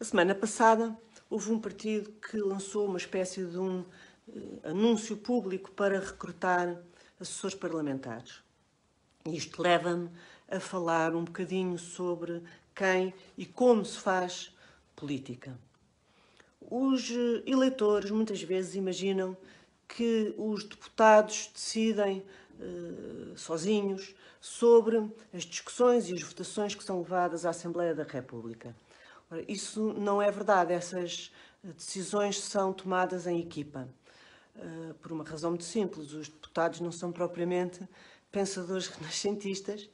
A semana passada houve um partido que lançou uma espécie de um eh, anúncio público para recrutar assessores parlamentares. Isto leva-me a falar um bocadinho sobre quem e como se faz política. Os eh, eleitores muitas vezes imaginam que os deputados decidem uh, sozinhos sobre as discussões e as votações que são levadas à Assembleia da República. Ora, isso não é verdade. Essas decisões são tomadas em equipa. Uh, por uma razão muito simples. Os deputados não são propriamente pensadores renascentistas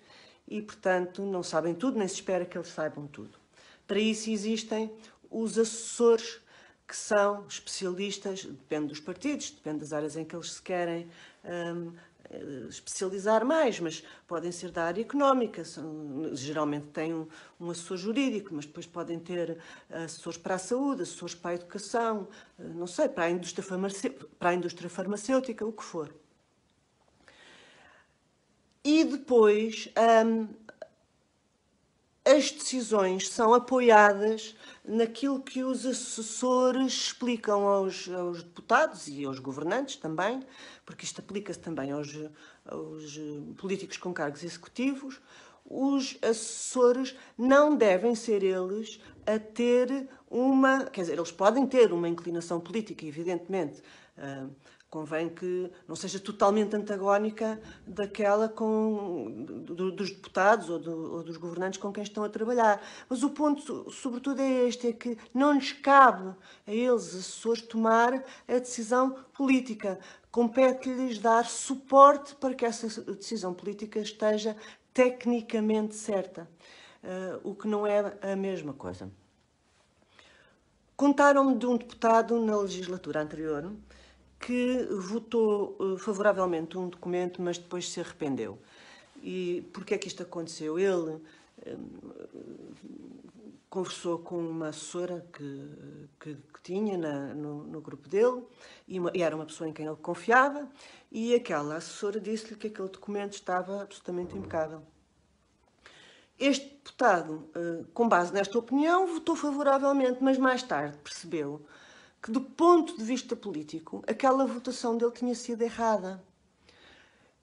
e, portanto, não sabem tudo, nem se espera que eles saibam tudo. Para isso existem os assessores que são especialistas, depende dos partidos, depende das áreas em que eles se querem um, eh, especializar mais, mas podem ser da área económica, são, geralmente têm um, um, assessor jurídico, mas depois podem ter assessores para a saúde, assessores para a educação, eh, não sei, para a indústria, para a indústria farmacêutica, o que for. E depois, um, as decisões são apoiadas naquilo que os assessores explicam aos, aos deputados e aos governantes também, porque isto aplica-se também aos, aos políticos com cargos executivos, os assessores não devem ser eles a ter uma. Quer dizer, eles podem ter uma inclinação política, evidentemente. Uh, convém que não seja totalmente antagónica daquela com, do, dos deputados ou, do, ou, dos governantes com quem estão a trabalhar. Mas o ponto, sobretudo, é este, é que não lhes cabe a eles, assessores, tomar a decisão política. Compete-lhes dar suporte para que essa decisão política esteja tecnicamente certa, uh, o que não é a mesma coisa. Contaram-me de um deputado na legislatura anterior que votou uh, favoravelmente um documento, mas depois se arrependeu. E porquê é que isto aconteceu? Ele um, conversou com uma assessora que, que, que tinha na, no, no, grupo dele, e, uma, e, era uma pessoa em quem ele confiava, e aquela assessora disse-lhe que aquele documento estava absolutamente impecável. Este deputado, uh, com base nesta opinião, votou favoravelmente, mas mais tarde percebeu que, do ponto de vista político, aquela votação dele tinha sido errada.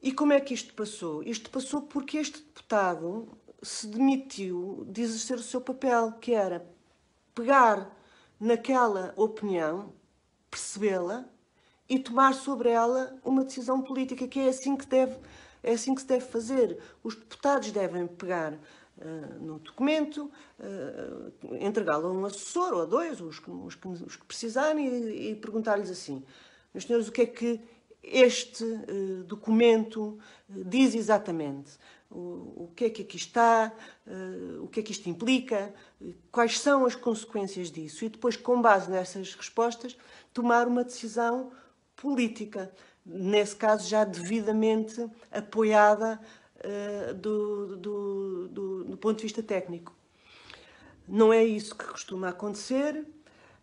E como é que isto passou? Isto passou porque este deputado se demitiu de exercer o seu papel, que era pegar naquela opinião, percebê-la e tomar sobre ela uma decisão política, que é assim que deve, é assim que se deve fazer. Os deputados devem pegar no documento, uh, entregá-lo a um assessor ou a dois, os que, os que, os que precisarem, e, e perguntar-lhes assim: meus senhores, o que é que este uh, documento diz exatamente? O, o, que é que aqui está? o que é que isto implica? Quais são as consequências disso? E depois, com base nessas respostas, tomar uma decisão política, nesse caso já devidamente apoiada uh, do, do, do, do, ponto de vista técnico. Não é isso que costuma acontecer.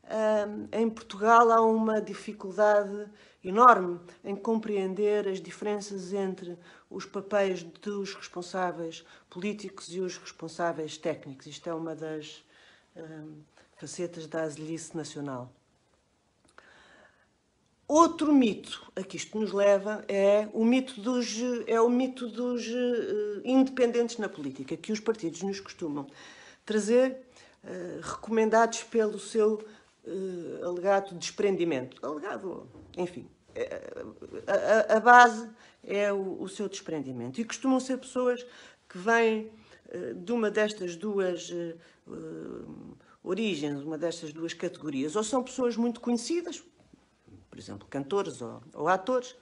Uh, em Portugal há uma dificuldade enorme em compreender as diferenças entre os papéis dos responsáveis políticos e os responsáveis técnicos. Isto é uma das uh, facetas da azelice nacional. Outro mito a que isto nos leva é o mito dos, é o mito dos uh, independentes na política, que os partidos nos costumam trazer, uh, recomendados pelo seu uh, alegado desprendimento. Alegado, enfim, a, a, base é o, o, seu desprendimento. E costumam ser pessoas que vêm de uma destas duas origens, uma destas duas categorias. Ou são pessoas muito conhecidas, por exemplo, cantores ou, ou atores,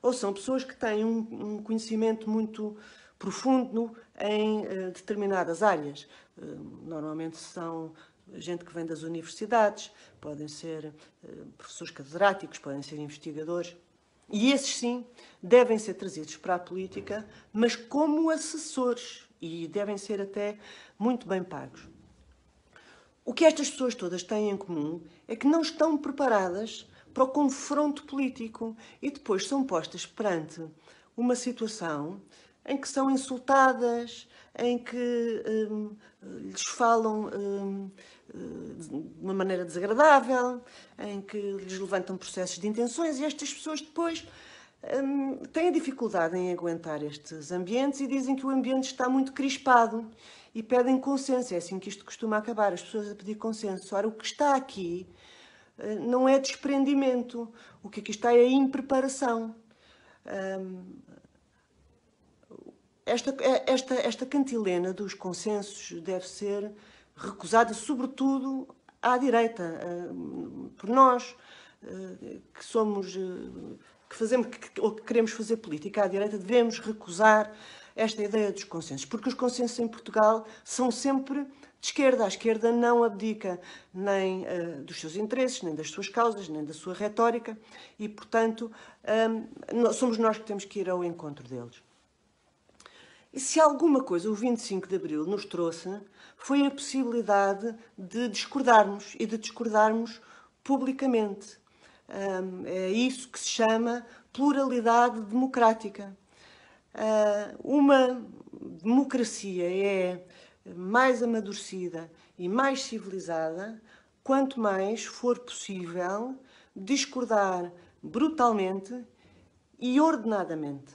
ou são pessoas que têm um, um conhecimento muito profundo em uh, determinadas áreas. Uh, normalmente são gente que vem das universidades, podem ser uh, professores catedráticos, podem ser investigadores. E esses, sim, devem ser trazidos para a política, mas como assessores, e devem ser até muito bem pagos. O que estas pessoas todas têm em comum é que não estão preparadas para o confronto político e depois são postas perante uma situação em que são insultadas, em que hum, lhes falam hum, de uma maneira desagradável, em que lhes levantam processos de intenções e estas pessoas depois hum, têm dificuldade em aguentar estes ambientes e dizem que o ambiente está muito crispado e pedem consenso. É assim que isto costuma acabar, as pessoas a pedir consenso. Ora, o que está aqui não é desprendimento, o que aqui está é? Impreparação. Esta, esta, esta cantilena dos consensos deve ser recusada, sobretudo à direita, eh, por nós eh, que somos, que fazemos, ou que queremos fazer política à direita, devemos recusar esta ideia dos consensos, porque os consensos em Portugal são sempre de esquerda. A esquerda não abdica nem uh, dos seus interesses, nem das suas causas, nem da sua retórica e, portanto, um, somos nós que temos que ir ao encontro deles. E se alguma coisa o 25 de Abril nos trouxe, foi a possibilidade de discordarmos e de discordarmos publicamente. Um, é isso que se chama pluralidade democrática. Uh, uma democracia é mais amadurecida e mais civilizada, quanto mais for possível discordar brutalmente e ordenadamente.